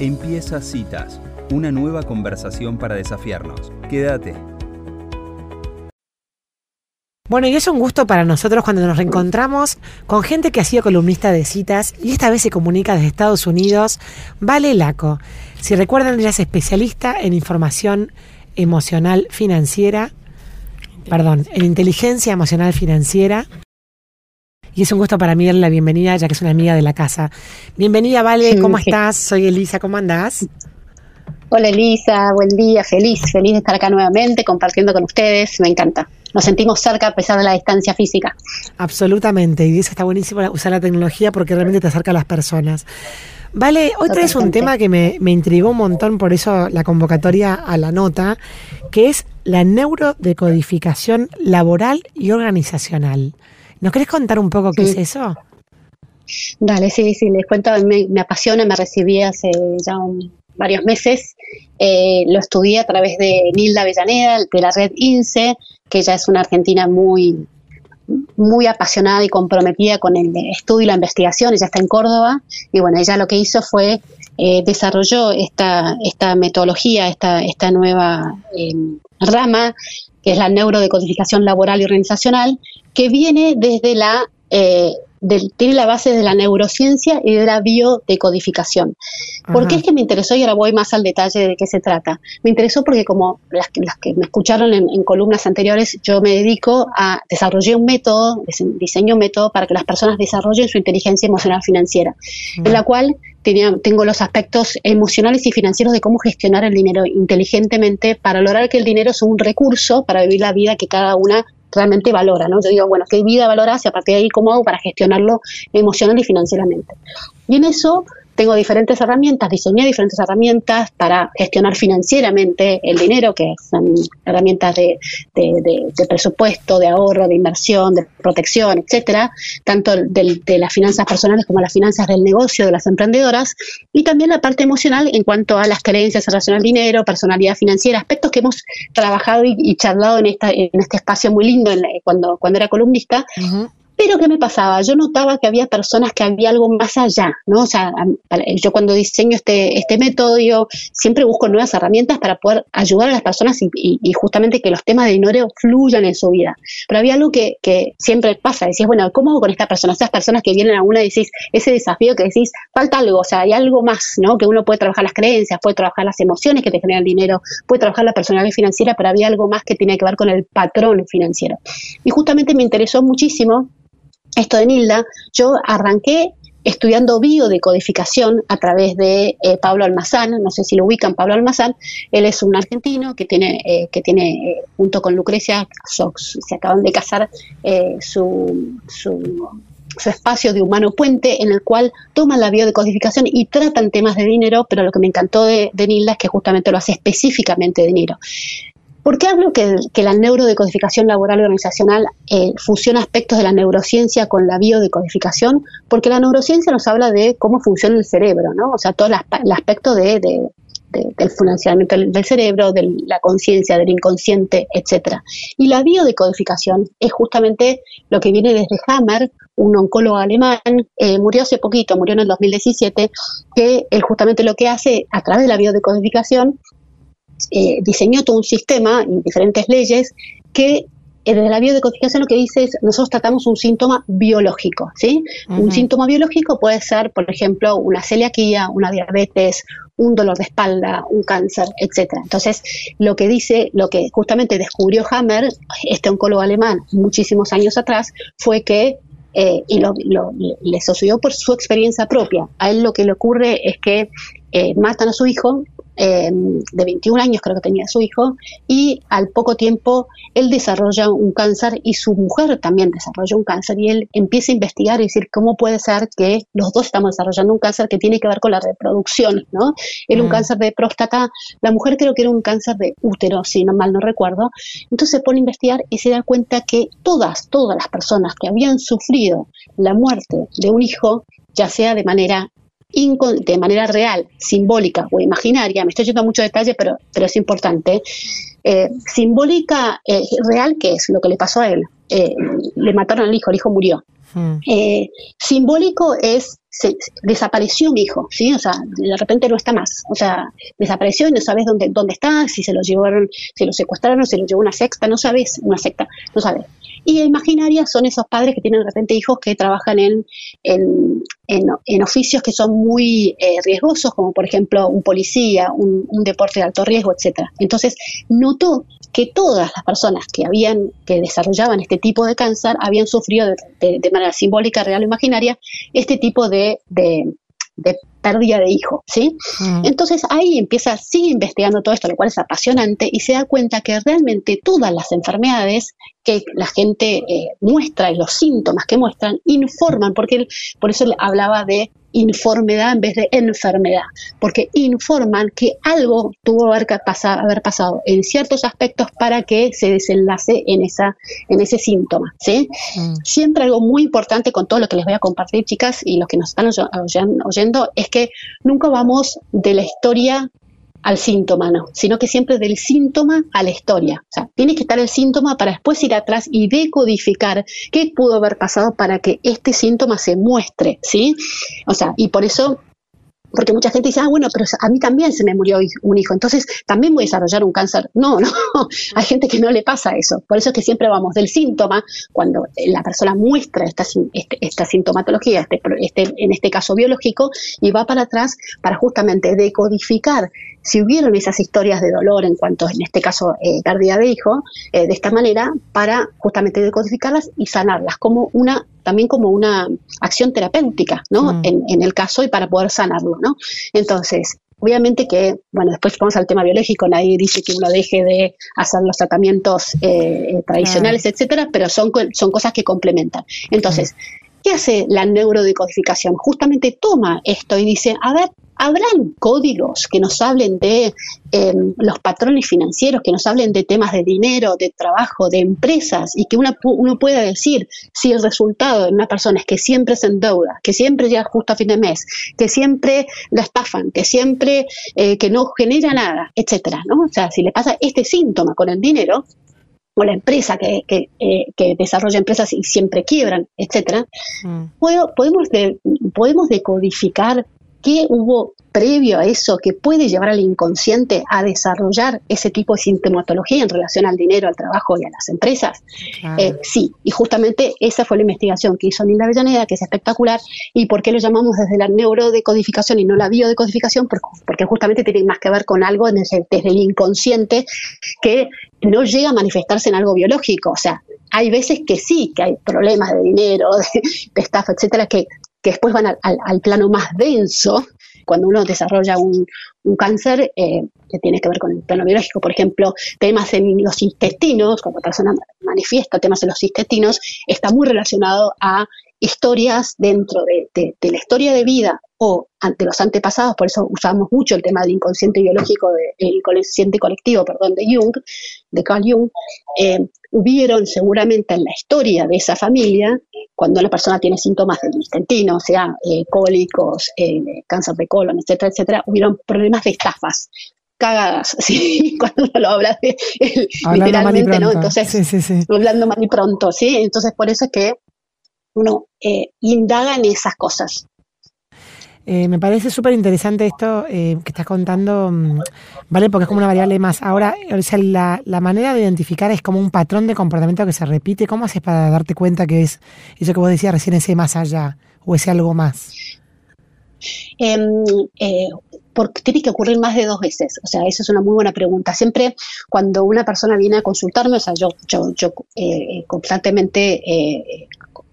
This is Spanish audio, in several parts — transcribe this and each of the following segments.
Empieza Citas, una nueva conversación para desafiarnos. Quédate. Bueno, y es un gusto para nosotros cuando nos reencontramos con gente que ha sido columnista de citas y esta vez se comunica desde Estados Unidos, Vale Laco. Si recuerdan, ella es especialista en información emocional financiera, perdón, en inteligencia emocional financiera. Y es un gusto para mí darle la bienvenida, ya que es una amiga de la casa. Bienvenida, Vale, ¿cómo estás? Soy Elisa, ¿cómo andás? Hola Elisa, buen día, feliz, feliz de estar acá nuevamente compartiendo con ustedes, me encanta. Nos sentimos cerca a pesar de la distancia física. Absolutamente, y eso está buenísimo usar la tecnología porque realmente te acerca a las personas. Vale, hoy traes un tema que me, me intrigó un montón, por eso la convocatoria a la nota, que es la neurodecodificación laboral y organizacional. ¿Nos querés contar un poco qué es eso? Dale, sí, sí, les cuento, me, me apasiona, me recibí hace ya varios meses, eh, lo estudié a través de Nilda Avellaneda, de la red INSE, que ella es una argentina muy, muy apasionada y comprometida con el estudio y la investigación, ella está en Córdoba, y bueno, ella lo que hizo fue eh, desarrolló esta, esta metodología, esta, esta nueva eh, rama, que es la neurodecodificación laboral y organizacional, que viene desde la eh, tiene la base de la neurociencia y de la biodecodificación. ¿Por qué es que me interesó? Y ahora voy más al detalle de qué se trata. Me interesó porque como las, que me escucharon en, columnas anteriores, yo me dedico a desarrollar un método, diseño un método para que las personas desarrollen su inteligencia emocional financiera, en la cual tengo los aspectos emocionales y financieros de cómo gestionar el dinero inteligentemente para lograr que el dinero sea un recurso para vivir la vida que cada una realmente valora, ¿no? Yo digo, bueno, ¿qué vida valoras y a partir de ahí cómo hago para gestionarlo emocional y financieramente? Y en eso tengo diferentes herramientas, diseñé diferentes herramientas para gestionar financieramente el dinero, que son herramientas de, presupuesto, de ahorro, de inversión, de protección, etcétera, tanto de, las finanzas personales como las finanzas del negocio de las emprendedoras, y también la parte emocional en cuanto a las creencias en relación al dinero, personalidad financiera, aspectos que hemos trabajado y, charlado en, esta, en este espacio muy lindo cuando, cuando era columnista. Pero ¿qué me pasaba? Yo notaba que había personas que había algo más allá, ¿no? O sea, yo cuando diseño este, este método, yo siempre busco nuevas herramientas para poder ayudar a las personas y, justamente que los temas de dinero fluyan en su vida. Pero había algo que, que siempre pasa, decís, bueno, ¿cómo hago con esta persona? Esas personas que vienen a una y decís, ese desafío que decís, falta algo, o sea, hay algo más, ¿no? Que uno puede trabajar las creencias, puede trabajar las emociones que te generan dinero, puede trabajar la personalidad financiera, pero había algo más que tiene que ver con el patrón financiero. Y justamente me interesó muchísimo esto de Nilda, yo arranqué estudiando biodecodificación a través de eh, Pablo Almazán, no sé si lo ubican, Pablo Almazán, él es un argentino que tiene, eh, que tiene eh, junto con Lucrecia, se acaban de casar su, su, espacio de humano puente en el cual toman la biodecodificación y tratan temas de dinero, pero lo que me encantó de, de Nilda es que justamente lo hace específicamente de dinero. ¿Por qué hablo que, la neurodecodificación laboral organizacional eh, fusiona aspectos de la neurociencia con la biodecodificación? Porque la neurociencia nos habla de cómo funciona el cerebro, ¿no? O sea, todo el aspecto de, del funcionamiento del cerebro, de la conciencia, del inconsciente, etcétera. Y la biodecodificación es justamente lo que viene desde Hammer, un oncólogo alemán, eh, murió hace poquito, murió en el 2017, que él justamente lo que hace a través de la biodecodificación eh, diseñó todo un sistema y diferentes leyes que eh, desde la biodecodificación lo que dice es, nosotros tratamos un síntoma biológico, ¿sí? Un síntoma biológico puede ser, por ejemplo, una celiaquía, una diabetes, un dolor de espalda, un cáncer, etcétera. Entonces, lo que dice, lo que justamente descubrió Hammer, este oncólogo alemán, muchísimos años atrás, fue que eh, y lo, le sucedió por su experiencia propia. A él lo que le ocurre es que matan a su hijo eh, de 21 años, creo que tenía su hijo, y al poco tiempo él desarrolla un cáncer y su mujer también desarrolla un cáncer y él empieza a investigar y decir cómo puede ser que los dos estamos desarrollando un cáncer que tiene que ver con la reproducción, ¿no? Él un mm. cáncer de próstata, la mujer creo que era un cáncer de útero, si no mal no recuerdo. Entonces se pone a investigar y se da cuenta que todas, todas las personas que habían sufrido la muerte de un hijo, ya sea de manera de manera real, simbólica o imaginaria, me estoy yendo a mucho detalle, pero, pero es importante, eh, simbólica, eh, real, ¿qué es lo que le pasó a él? Eh, le mataron al hijo, el hijo murió. Hmm. simbólico es desapareció mi hijo, ¿sí? O sea, de repente no está más. O sea, desapareció y no sabes dónde, dónde está, si se lo llevaron, si lo secuestraron, si lo llevó una secta, no sabes, una secta, no sabes. Y imaginaria son esos padres que tienen de repente hijos que trabajan en, en, en, oficios que son muy eh, riesgosos, como por ejemplo un policía, un, deporte de alto riesgo, etcétera. Entonces, notó que todas las personas que habían, que desarrollaban este tipo de cáncer habían sufrido de, de manera simbólica, real o imaginaria, este tipo de, de, pérdida de hijo, ¿sí? Mm. Entonces ahí empieza, sigue investigando todo esto, lo cual es apasionante, y se da cuenta que realmente todas las enfermedades que la gente eh, muestra y los síntomas que muestran informan, porque por eso hablaba de informedad en vez de enfermedad, porque informan que algo tuvo haber pasado, haber pasado en ciertos aspectos para que se desenlace en, esa, en ese síntoma. ¿sí? Mm. Siempre algo muy importante con todo lo que les voy a compartir, chicas, y los que nos están oyendo, es que nunca vamos de la historia al síntoma, no, sino que siempre del síntoma a la historia. O sea, tiene que estar el síntoma para después ir atrás y decodificar qué pudo haber pasado para que este síntoma se muestre, ¿sí? O sea, y por eso porque mucha gente dice, ah, bueno, pero a mí también se me murió un hijo, entonces también voy a desarrollar un cáncer. No, no, hay gente que no le pasa eso. Por eso es que siempre vamos del síntoma, cuando la persona muestra esta, este, esta sintomatología, este, este, en este caso biológico, y va para atrás para justamente decodificar si hubieron esas historias de dolor en cuanto, en este caso, eh, pérdida de hijo, eh, de esta manera, para justamente decodificarlas y sanarlas, como una, también como una acción terapéutica, ¿no? Mm. En, el caso y para poder sanarlo, ¿no? Entonces, Obviamente que, bueno, después vamos al tema biológico, nadie dice que uno deje de hacer los tratamientos eh, tradicionales, etcétera, pero son, son cosas que complementan. Entonces, ¿qué hace la neurodecodificación? Justamente toma esto y dice, a ver, ¿Habrán códigos que nos hablen de em, los patrones financieros, que nos hablen de temas de dinero, de trabajo, de empresas y que uno, uno pueda decir si el resultado de una persona es que siempre se endeuda, que siempre llega justo a fin de mes, que siempre la estafan, que siempre eh, que no genera nada, etcétera, ¿no? O sea, si le pasa este síntoma con el dinero, o la empresa que, que, eh, que, desarrolla empresas y siempre quiebran, etcétera, mm. podemos, podemos decodificar qué hubo previo a eso que puede llevar al inconsciente a desarrollar ese tipo de sintomatología en relación al dinero, al trabajo y a las empresas? Eh, sí, y justamente esa fue la investigación que hizo Nilda Avellaneda, que es espectacular. ¿Y por qué lo llamamos desde la neurodecodificación y no la biodecodificación? Porque, justamente tiene más que ver con algo desde, el inconsciente que no llega a manifestarse en algo biológico. O sea, hay veces que sí, que hay problemas de dinero, de, de estafa, etcétera, que que después van al, plano más denso, cuando uno desarrolla un, cáncer eh, que tiene que ver con el plano biológico, por ejemplo, temas en los intestinos, cuando la persona manifiesta temas en los intestinos, está muy relacionado a historias dentro de, la historia de vida o ante los antepasados, por eso usamos mucho el tema del inconsciente biológico, del inconsciente colectivo, perdón, de Jung, de Carl Jung, eh, hubieron seguramente en la historia de esa familia, cuando una persona tiene síntomas del intestino, o sea, eh, cólicos, eh, cáncer de colon, etcétera, etcétera, hubieron problemas de estafas, cagadas, ¿sí? cuando uno lo habla de, literalmente, ¿no? Entonces, hablando mal y pronto, ¿sí? Entonces, por eso es que uno eh, indaga en esas cosas. Eh, me parece súper interesante esto eh, que estás contando, mm, ¿vale? Porque es como una variable más. Ahora, o sea, la, manera de identificar es como un patrón de comportamiento que se repite. ¿Cómo haces para darte cuenta que es eso que vos decías recién, ese más allá o ese algo más? Em, porque tiene que ocurrir más de dos veces? O sea, esa es una muy buena pregunta. Siempre cuando una persona viene a consultarme, o sea, yo, yo, yo constantemente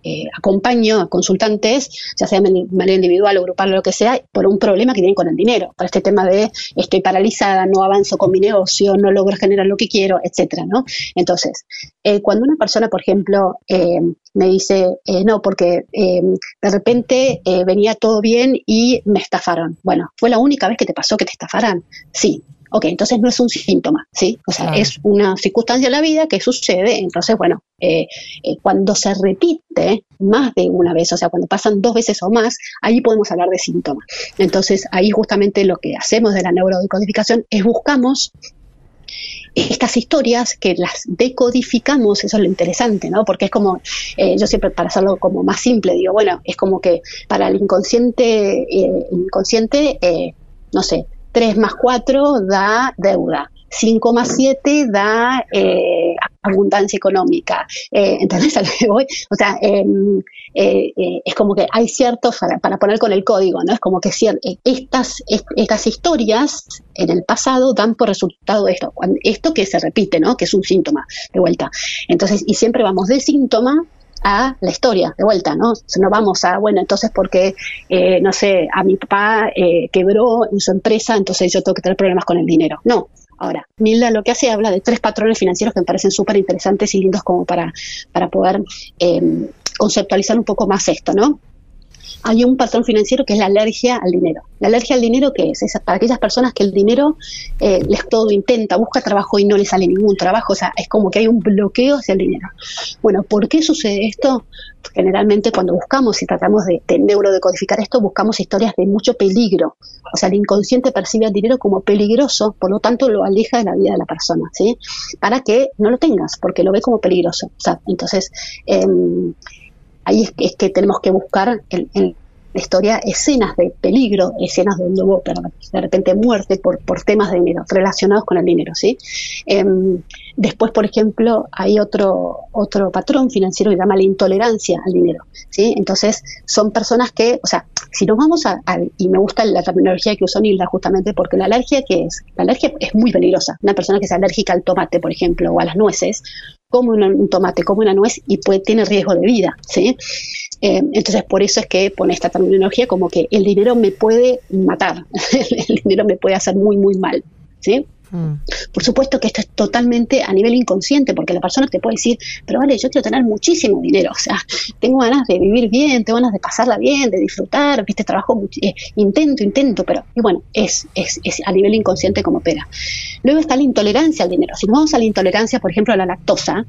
eh, acompaño a consultantes, ya sea de manera individual o grupal o lo que sea, por un problema que tienen con el dinero, por este tema de estoy paralizada, no avanzo con mi negocio, no logro generar lo que quiero, etcétera, ¿no? Entonces, eh, cuando una persona, por ejemplo, eh, me dice, no, porque de repente venía todo bien y me estafaron. Bueno, ¿fue la única vez que te pasó que te estafaran? Sí, Ok, entonces no es un síntoma, ¿sí? O sea, es una circunstancia de la vida que sucede. Entonces, bueno, eh, eh, cuando se repite más de una vez, o sea, cuando pasan dos veces o más, ahí podemos hablar de síntoma. Entonces, ahí justamente lo que hacemos de la neurodecodificación es buscamos estas historias que las decodificamos, eso es lo interesante, ¿no? Porque es como, eh, yo siempre para hacerlo como más simple, digo, bueno, es como que para el inconsciente, inconsciente, no sé, 3 más 4 da deuda. 5 más 7 da eh, abundancia económica. Eh, ¿Entendés a lo que voy? O sea, em, eh, eh, es como que hay ciertos, para, poner con el código, ¿no? Es como que estas, estas historias en el pasado dan por resultado esto, esto que se repite, ¿no? Que es un síntoma, de vuelta. Entonces, y siempre vamos de síntoma a la historia, de vuelta, ¿no? No vamos a, bueno, entonces porque, eh, no sé, a mi papá eh, quebró en su empresa, entonces yo tengo que tener problemas con el dinero. No. Ahora, Milda lo que hace habla de tres patrones financieros que me parecen súper interesantes y lindos como para, para poder eh, conceptualizar un poco más esto, ¿no? Hay un patrón financiero que es la alergia al dinero. La alergia al dinero, ¿qué es? Es para aquellas personas que el dinero eh, les todo intenta, busca trabajo y no les sale ningún trabajo, o sea, es como que hay un bloqueo hacia el dinero. Bueno, ¿por qué sucede esto? Generalmente cuando buscamos y tratamos de, de neurodecodificar esto, buscamos historias de mucho peligro. O sea, el inconsciente percibe al dinero como peligroso, por lo tanto lo aleja de la vida de la persona, ¿sí? Para que no lo tengas, porque lo ve como peligroso. O sea, entonces, eh, ahí es que, tenemos que buscar en, la historia escenas de peligro, escenas donde hubo de repente muerte por, por temas de dinero, relacionados con el dinero, ¿sí? Em, después, por ejemplo, hay otro, otro patrón financiero que se llama la intolerancia al dinero, ¿sí? Entonces, son personas que, o sea, si nos vamos a, y me gusta la terminología que usó Nilda justamente porque la alergia que es, la alergia es muy peligrosa, una persona que es alérgica al tomate, por ejemplo, o a las nueces, como un tomate, como una nuez y puede, tiene riesgo de vida, ¿sí? Eh, entonces, por eso es que pone esta terminología como que el dinero me puede matar, el dinero me puede hacer muy, muy mal, ¿sí? Mm. Por supuesto que esto es totalmente a nivel inconsciente, porque la persona te puede decir, pero vale, yo quiero tener muchísimo dinero, o sea, tengo ganas de vivir bien, tengo ganas de pasarla bien, de disfrutar, viste, trabajo, eh, intento, intento, pero, y bueno, es, es, es, a nivel inconsciente como opera. Luego está la intolerancia al dinero. Si nos vamos a la intolerancia, por ejemplo, a la lactosa,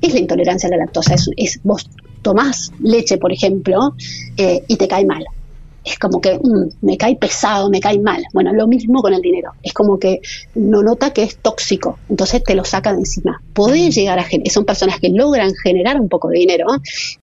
¿qué es la intolerancia a la lactosa? Es, es vos tomás leche, por ejemplo, eh, y te cae mal es como que mm, me cae pesado, me cae mal. Bueno, lo mismo con el dinero. Es como que no nota que es tóxico, entonces te lo saca de encima. Puede llegar a generar, son personas que logran generar un poco de dinero.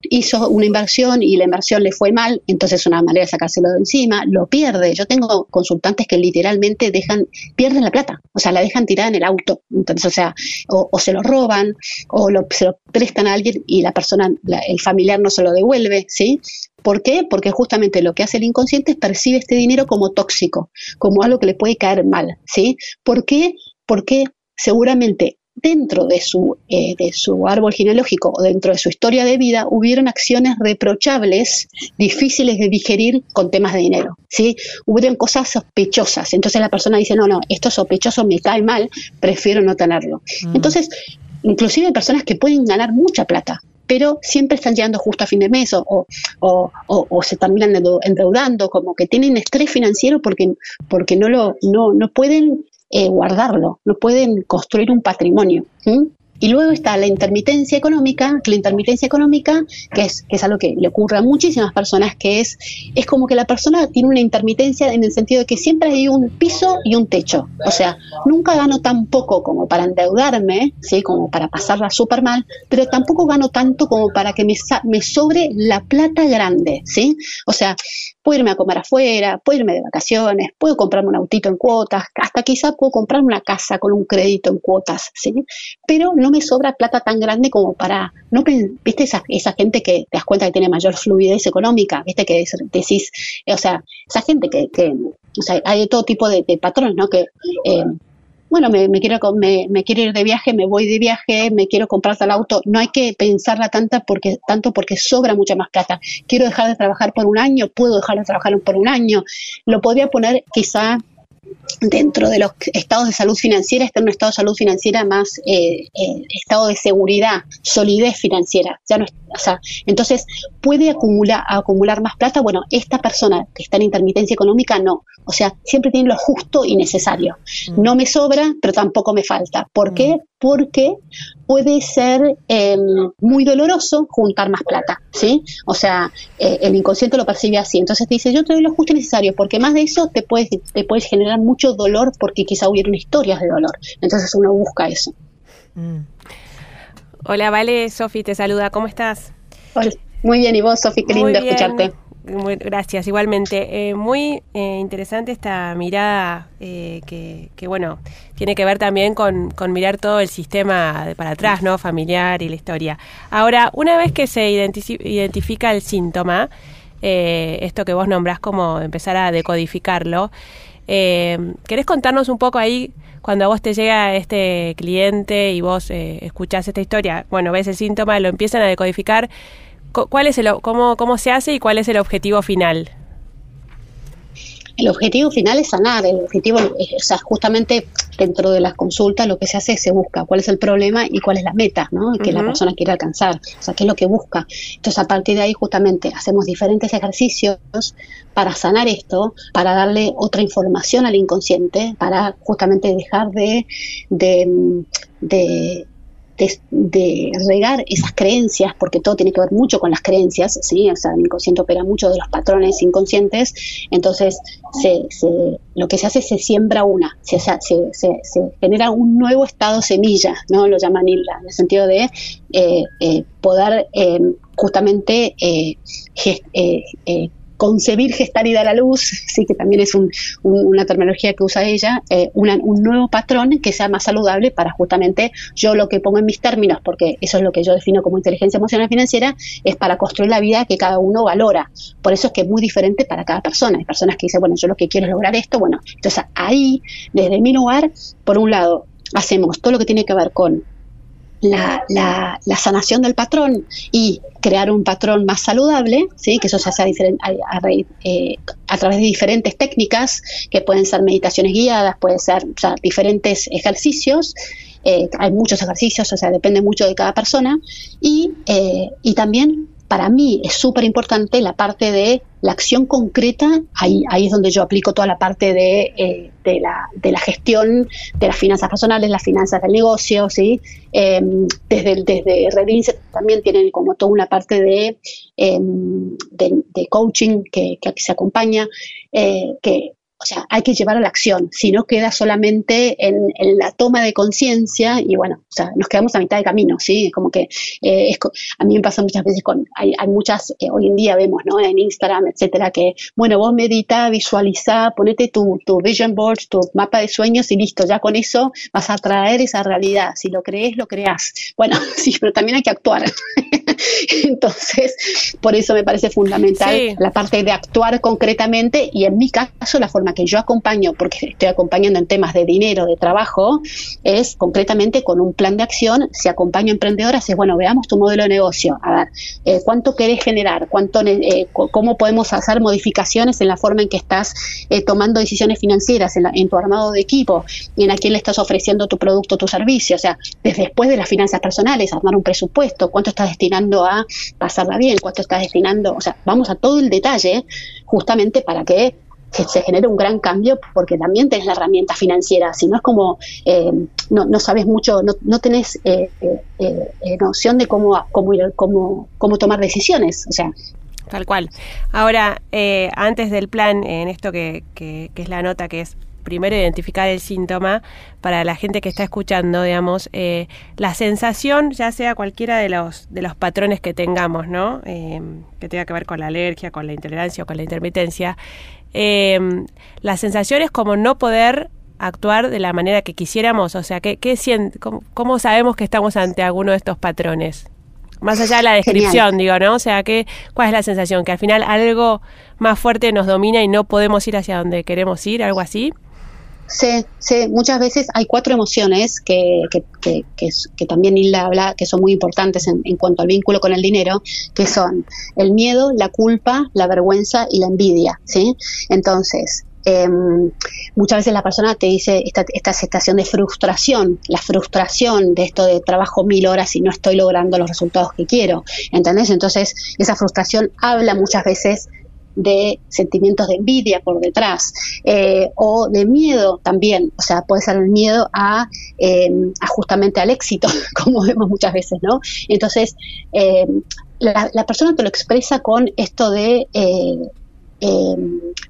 Hizo una inversión y la inversión le fue mal, entonces es una manera de sacárselo de encima, lo pierde. Yo tengo consultantes que literalmente dejan, pierden la plata, o sea, la dejan tirada en el auto. Entonces, o sea, o, se lo roban, o lo, se lo prestan a alguien y la persona, el familiar no se lo devuelve, ¿sí? ¿Por qué? Porque justamente lo que hace el inconsciente es percibe este dinero como tóxico, como algo que le puede caer mal, ¿sí? ¿Por qué? Porque seguramente dentro de su, eh, de su árbol genealógico o dentro de su historia de vida hubieron acciones reprochables, difíciles de digerir con temas de dinero, ¿sí? Hubieron cosas sospechosas, entonces la persona dice, no, no, esto sospechoso me cae mal, prefiero no tenerlo. Mm. Entonces, inclusive hay personas que pueden ganar mucha plata, pero siempre están llegando justo a fin de mes o, o, se terminan endeudando, como que tienen estrés financiero porque, porque no, lo, no, no pueden eh, guardarlo, no pueden construir un patrimonio. Y luego está la intermitencia económica, la intermitencia económica, que es, que es algo que le ocurre a muchísimas personas, que es, es como que la persona tiene una intermitencia en el sentido de que siempre hay un piso y un techo. O sea, nunca gano tan poco como para endeudarme, ¿sí? como para pasarla súper mal, pero tampoco gano tanto como para que me, me sobre la plata grande. ¿sí? O sea, puedo irme a comer afuera, puedo irme de vacaciones, puedo comprarme un autito en cuotas, hasta quizá puedo comprarme una casa con un crédito en cuotas, ¿sí? Pero no me sobra plata tan grande como para, no viste esa, esa gente que te das cuenta que tiene mayor fluidez económica, viste que decís, o sea, esa gente que, que o sea, hay de todo tipo de, patrones, ¿no? Que eh, bueno, me, quiero me, me, quiero ir de viaje, me voy de viaje, me quiero comprar tal auto. No hay que pensarla tanta porque, tanto porque sobra mucha más plata. Quiero dejar de trabajar por un año, puedo dejar de trabajar por un año. Lo podría poner quizá dentro de los estados de salud financiera está en un estado de salud financiera más eh, eh, estado de seguridad, solidez financiera. Ya no, o sea, entonces puede acumular, acumular más plata. Bueno, esta persona que está en intermitencia económica no. O sea, siempre tiene lo justo y necesario. Mm. No me sobra, pero tampoco me falta. ¿Por qué? Mm. Porque puede ser em, muy doloroso juntar más plata, ¿sí? O sea, eh, el inconsciente lo percibe así. Entonces te dice, yo te doy lo justo y necesario, porque más de eso te puedes, te puedes generar mucho dolor porque quizá hubieron historias de dolor. Entonces uno busca eso. Mm. Hola, Vale, Sofi te saluda, ¿cómo estás? Hola. Muy bien, y vos, Sofi, qué lindo escucharte. Muy, gracias, igualmente. Eh, muy eh, interesante esta mirada eh, que, que, bueno, tiene que ver también con, con, mirar todo el sistema de para atrás, ¿no? Familiar y la historia. Ahora, una vez que se identifica el síntoma, esto que vos nombrás como empezar a decodificarlo, ¿querés contarnos un poco ahí cuando a vos te llega este cliente y vos escuchás esta historia? Bueno, ves el síntoma, lo empiezan a decodificar ¿Cuál es el, cómo, ¿Cómo se hace y cuál es el objetivo final? El objetivo final es sanar, el objetivo, o sea, justamente dentro de las consultas lo que se hace es se busca cuál es el problema y cuál es la meta ¿no? que la persona quiere alcanzar, o sea, qué es lo que busca. Entonces, a partir de ahí justamente hacemos diferentes ejercicios para sanar esto, para darle otra información al inconsciente, para justamente dejar de, de de, regar esas creencias, porque todo tiene que ver mucho con las creencias, ¿sí? O sea, el inconsciente opera mucho de los patrones inconscientes, entonces se, lo que se hace es se siembra una, se, se, genera un nuevo estado semilla, ¿no? Lo llaman ILA, en el sentido de eh, eh, poder eh, justamente concebir, gestar y dar a luz, sí que también es una terminología que usa ella, eh, un nuevo patrón que sea más saludable para justamente yo lo que pongo en mis términos, porque eso es lo que yo defino como inteligencia emocional financiera, es para construir la vida que cada uno valora. Por eso es que es muy diferente para cada persona. Hay personas que dicen, bueno, yo lo que quiero es lograr esto, bueno, entonces ahí, desde mi lugar, por un lado, hacemos todo lo que tiene que ver con la, la, la, sanación del patrón y crear un patrón más saludable, ¿sí? que eso se hace a, eh, a, través de diferentes técnicas, que pueden ser meditaciones guiadas, pueden ser diferentes ejercicios. Eh, hay muchos ejercicios, o sea, depende mucho de cada persona. Y, eh, y también para mí es súper importante la parte de la acción concreta, ahí, ahí es donde yo aplico toda la parte de, eh, de, la, de la gestión de las finanzas personales, las finanzas del negocio, ¿sí? Em, desde, desde también tienen como toda una parte de, em, de, coaching que, que, se acompaña, eh, que o sea, hay que llevar a la acción, si no queda solamente en, la toma de conciencia y bueno, o sea, nos quedamos a mitad de camino, ¿sí? Como que eh, a mí me pasa muchas veces con, hay, muchas, eh, hoy en día vemos, ¿no? En Instagram, etcétera, que, bueno, vos medita, visualiza, ponete tu, tu vision board, tu mapa de sueños y listo, ya con eso vas a traer esa realidad, si lo crees, lo creas. Bueno, sí, pero también hay que actuar. Entonces, por eso me parece fundamental la parte de actuar concretamente y en mi caso la forma que yo acompaño, porque estoy acompañando en temas de dinero, de trabajo, es concretamente con un plan de acción. Si acompaño a emprendedoras, es bueno, veamos tu modelo de negocio. A ver, eh, ¿cuánto querés generar? ¿Cuánto, eh, ¿Cómo podemos hacer modificaciones en la forma en que estás eh, tomando decisiones financieras, en, en, tu armado de equipo y en a quién le estás ofreciendo tu producto, tu servicio? O sea, desde después de las finanzas personales, armar un presupuesto, cuánto estás destinando a pasarla bien, cuánto estás destinando, o sea, vamos a todo el detalle justamente para que se genere un gran cambio porque también tenés la herramienta financiera, si no es como eh, no, no, sabes mucho, no, no tenés eh, eh, noción de cómo, cómo, cómo, cómo tomar decisiones, o sea, Tal cual. Ahora, antes del plan, en esto que, que, que, es la nota que es primero identificar el síntoma para la gente que está escuchando, digamos, eh, la sensación, ya sea cualquiera de los, de los patrones que tengamos, ¿no? Eh, que tenga que ver con la alergia, con la intolerancia o con la intermitencia, eh, la sensación es como no poder actuar de la manera que quisiéramos, o sea, ¿qué, qué cómo, cómo sabemos que estamos ante alguno de estos patrones? Más allá de la descripción, digo, ¿no? O sea, ¿qué, ¿cuál es la sensación? Que al final algo más fuerte nos domina y no podemos ir hacia donde queremos ir, algo así. Sí, sí, muchas veces hay cuatro emociones que, que, que, que, también Hilda habla, que son muy importantes en, en, cuanto al vínculo con el dinero, que son el miedo, la culpa, la vergüenza y la envidia, ¿sí? Entonces, Em, muchas veces la persona te dice esta, esta sensación de frustración, la frustración de esto de trabajo mil horas y no estoy logrando los resultados que quiero, ¿entendés? Entonces esa frustración habla muchas veces de sentimientos de envidia por detrás eh, o de miedo también, o sea, puede ser el miedo a, em, justamente al éxito, como vemos muchas veces, ¿no? Entonces, em, la, la, persona te lo expresa con esto de eh, eh,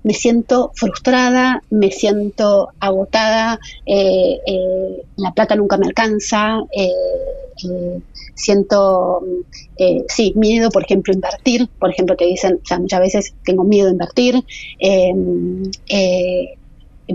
me siento frustrada, me siento agotada, eh, eh, la plata nunca me alcanza, siento, sí, miedo, por ejemplo, invertir, por ejemplo, te dicen, o sea, muchas veces tengo miedo a invertir,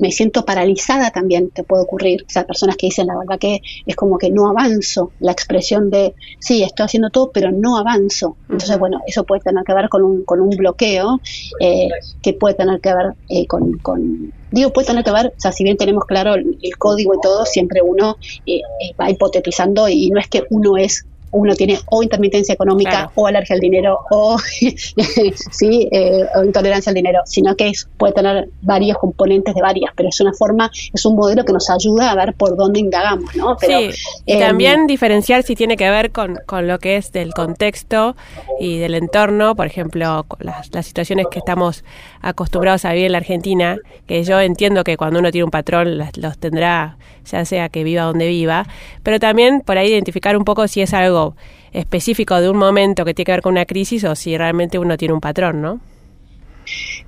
me siento paralizada también, te puede ocurrir. O sea, personas que dicen la verdad que es como que no avanzo, la expresión de, sí, estoy haciendo todo, pero no avanzo. Entonces, bueno, eso puede tener que ver con un, con un bloqueo eh, que puede tener que ver eh, con, con, digo, puede tener que ver, o sea, si bien tenemos claro el, código y todo, siempre uno eh, va hipotetizando y no es que uno es uno tiene o intermitencia económica o alergia al dinero o, sí, eh, o intolerancia al dinero, sino que puede tener varios componentes de varias, pero es una forma, es un modelo que nos ayuda a ver por dónde indagamos, ¿no? sí, y em, también diferenciar si tiene que ver con, con, lo que es del contexto y del entorno, por ejemplo, las, las situaciones que estamos acostumbrados a vivir en la Argentina, que yo entiendo que cuando uno tiene un patrón los tendrá, ya sea que viva donde viva, pero también por ahí identificar un poco si es algo específico de un momento que tiene que ver con una crisis o si realmente uno tiene un patrón, ¿no?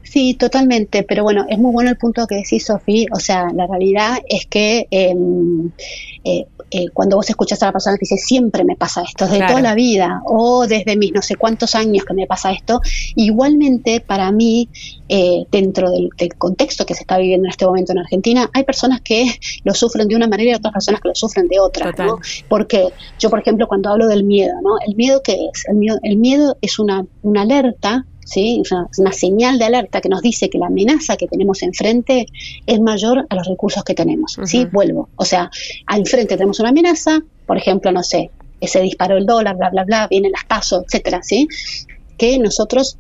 Sí, totalmente, pero bueno, es muy bueno el punto que decís, Sofía, o sea, la realidad es que em, eh, eh, cuando vos escuchas a la persona que dice, siempre me pasa esto, desde toda la vida, o desde mis no sé cuántos años que me pasa esto, igualmente para mí, eh, dentro del, contexto que se está viviendo en este momento en Argentina, hay personas que lo sufren de una manera y otras personas que lo sufren de otra, ¿no? Porque yo, por ejemplo, cuando hablo del miedo, ¿no? ¿El miedo qué es? El miedo, el miedo es una, una alerta ¿sí? Una, una, señal de alerta que nos dice que la amenaza que tenemos enfrente es mayor a los recursos que tenemos. ¿sí? Vuelvo. O sea, al frente tenemos una amenaza, por ejemplo, no sé, se disparó el dólar, bla, bla, bla, vienen las pasos, etcétera, ¿sí? que nosotros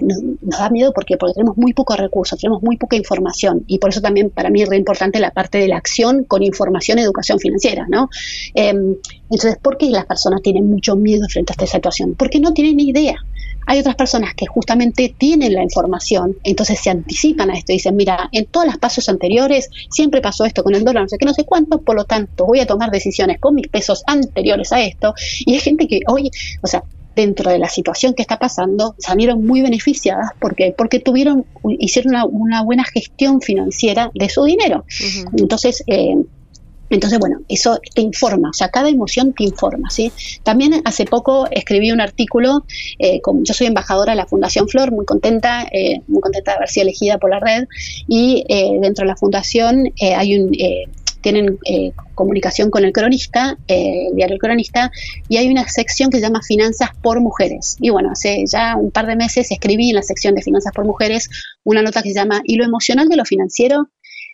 nos, da miedo porque, porque tenemos muy pocos recursos, tenemos muy poca información y por eso también para mí es re importante la parte de la acción con información y educación financiera, ¿no? Em, entonces, ¿por qué las personas tienen mucho miedo frente a esta situación? Porque no tienen ni idea. Hay otras personas que justamente tienen la información, entonces se anticipan a esto y dicen, mira, en todas las pasos anteriores siempre pasó esto con el dólar, no sé qué, no sé cuánto, por lo tanto voy a tomar decisiones con mis pesos anteriores a esto. Y hay gente que hoy, o sea, dentro de la situación que está pasando, salieron muy beneficiadas porque porque tuvieron hicieron una, buena gestión financiera de su dinero. Entonces, eh, entonces, bueno, eso te informa, o sea, cada emoción te informa, ¿sí? También hace poco escribí un artículo, eh, yo soy embajadora de la Fundación Flor, muy contenta, eh, muy contenta de haber sido elegida por la red, y eh, dentro de la fundación hay un, tienen comunicación con el cronista, el diario El Cronista, y hay una sección que se llama Finanzas por Mujeres. Y bueno, hace ya un par de meses escribí en la sección de Finanzas por Mujeres una nota que se llama ¿Y lo emocional de lo financiero?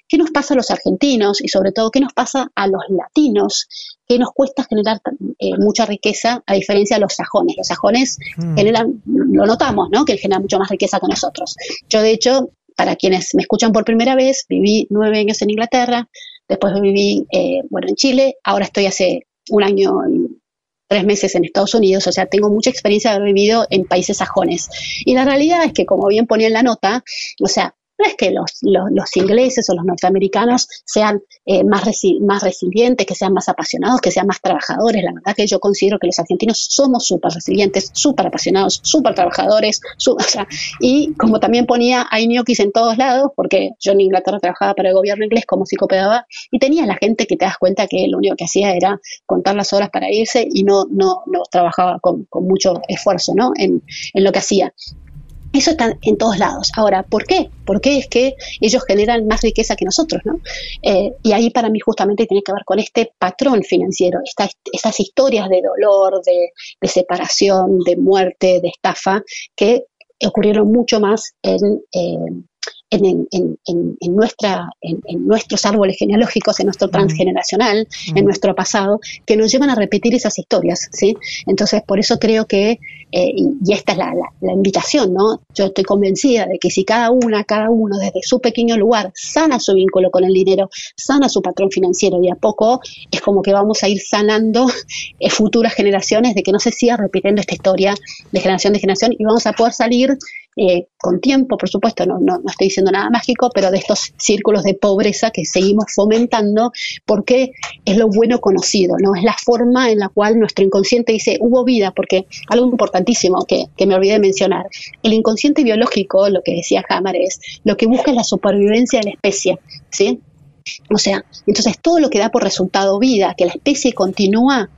¿Qué nos pasa a los argentinos y sobre todo qué nos pasa a los latinos? ¿Qué nos cuesta generar eh, mucha riqueza a diferencia de los sajones? Los sajones mm. generan, lo notamos, ¿no? Que generan mucho más riqueza que nosotros. Yo, de hecho, para quienes me escuchan por primera vez, viví nueve años en Inglaterra, después viví, eh, bueno, en Chile, ahora estoy hace un año y tres meses en Estados Unidos, o sea, tengo mucha experiencia de haber vivido en países sajones. Y la realidad es que, como bien ponía en la nota, o sea, no es que los, los, ingleses o los norteamericanos sean eh, más, más resilientes, que sean más apasionados, que sean más trabajadores. La verdad que yo considero que los argentinos somos súper resilientes, súper apasionados, súper trabajadores. y como también ponía, hay ñoquis en todos lados, porque yo en Inglaterra trabajaba para el gobierno inglés como psicopedagoga y tenía la gente que te das cuenta que lo único que hacía era contar las horas para irse y no, no, no trabajaba con, con mucho esfuerzo ¿no? en, en lo que hacía. Eso está en todos lados. Ahora, ¿por qué? Porque es que ellos generan más riqueza que nosotros, ¿no? Eh, y ahí para mí justamente tiene que ver con este patrón financiero, estas historias de dolor, de, separación, de muerte, de estafa, que ocurrieron mucho más en, eh, en, nuestra, en, nuestros árboles genealógicos, en nuestro transgeneracional, en nuestro pasado, que nos llevan a repetir esas historias, ¿sí? Entonces, por eso creo que, eh, y, esta es la, invitación, ¿no? Yo estoy convencida de que si cada una, cada uno, desde su pequeño lugar, sana su vínculo con el dinero, sana su patrón financiero, y a poco es como que vamos a ir sanando eh, futuras generaciones de que no se siga repitiendo esta historia de generación de generación y vamos a poder salir eh, con tiempo, por supuesto, no, no, estoy diciendo nada mágico, pero de estos círculos de pobreza que seguimos fomentando porque es lo bueno conocido, ¿no? Es la forma en la cual nuestro inconsciente dice, hubo vida, porque algo importantísimo que, que me olvidé de mencionar, el inconsciente biológico, lo que decía Hammer, es lo que busca es la supervivencia de la especie, ¿sí? O sea, entonces todo lo que da por resultado vida, que la especie continúa,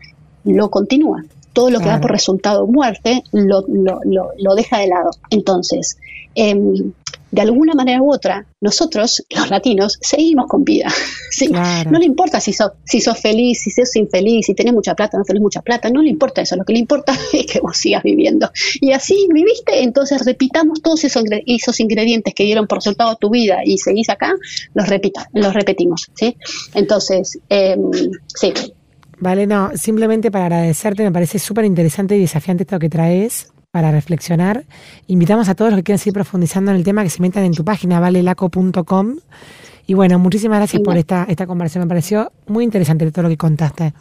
lo continúa todo lo que da por resultado muerte lo, lo, lo, deja de lado. Entonces, em, de alguna manera u otra, nosotros, los latinos, seguimos con vida. ¿sí? No le importa si sos, si sos feliz, si sos infeliz, si tenés mucha plata, no tenés mucha plata, no le importa eso, lo que le importa es que vos sigas viviendo. Y así viviste, entonces repitamos todos esos, esos ingredientes que dieron por resultado tu vida y seguís acá, los, repita, los repetimos. ¿sí? Entonces, eh, sí, Vale, no, simplemente para agradecerte, me parece súper interesante y desafiante esto que traes para reflexionar. Invitamos a todos los que quieran seguir profundizando en el tema que se metan en tu página valelaco.com. Y bueno, muchísimas gracias por esta, esta conversación. Me pareció muy interesante todo lo que contaste.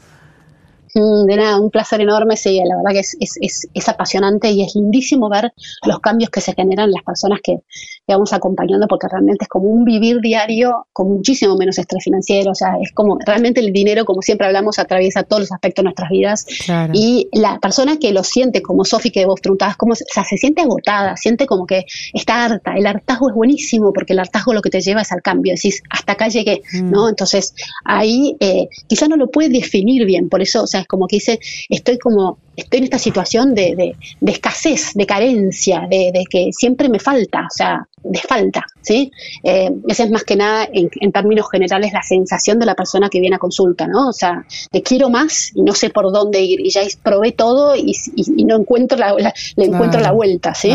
Mm, de nada, un placer enorme, sí, la verdad que es, es, es, apasionante y es lindísimo ver los cambios que se generan en las personas que, vamos acompañando, porque realmente es como un vivir diario con muchísimo menos estrés financiero, o sea, es como realmente el dinero, como siempre hablamos, atraviesa todos los aspectos de nuestras vidas y la persona que lo siente, como Sofi, que vos preguntabas, como, o sea, se siente agotada, siente como que está harta, el hartazgo es buenísimo, porque el hartazgo lo que te lleva es al cambio, decís, hasta acá llegué, mm. ¿no? Entonces, ahí eh, quizá no lo puedes definir bien, por eso, o sea, como que dice, estoy como, estoy en esta situación de, de, escasez, de carencia, de, de, que siempre me falta, o sea, de falta, ¿sí? Eh, esa es más que nada, en, términos generales, la sensación de la persona que viene a consulta, ¿no? O sea, te quiero más y no sé por dónde ir, y ya probé todo y, no encuentro la, le encuentro la vuelta, ¿sí?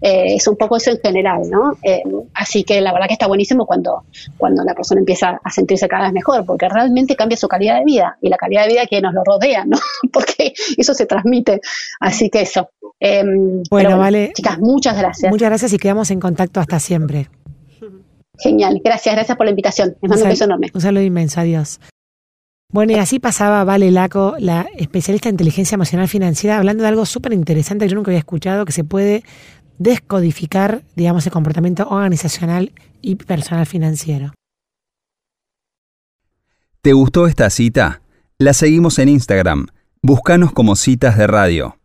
Eh, es un poco eso en general, ¿no? Eh, así que la verdad que está buenísimo cuando, cuando la persona empieza a sentirse cada vez mejor, porque realmente cambia su calidad de vida y la calidad de vida que nos lo rodea, ¿no? porque eso se transmite. Así que eso. Em, bueno, vale. Chicas, muchas gracias. Muchas gracias y quedamos en contacto hasta siempre. Genial, gracias, gracias por la invitación. Les mando un, beso enorme. Un saludo inmenso, adiós. Bueno, y así pasaba Vale Laco, la especialista en inteligencia emocional financiera, hablando de algo súper interesante que yo nunca había escuchado, que se puede descodificar, digamos, el comportamiento organizacional y personal financiero. ¿Te gustó esta cita? La seguimos en Instagram. Búscanos como citas de radio.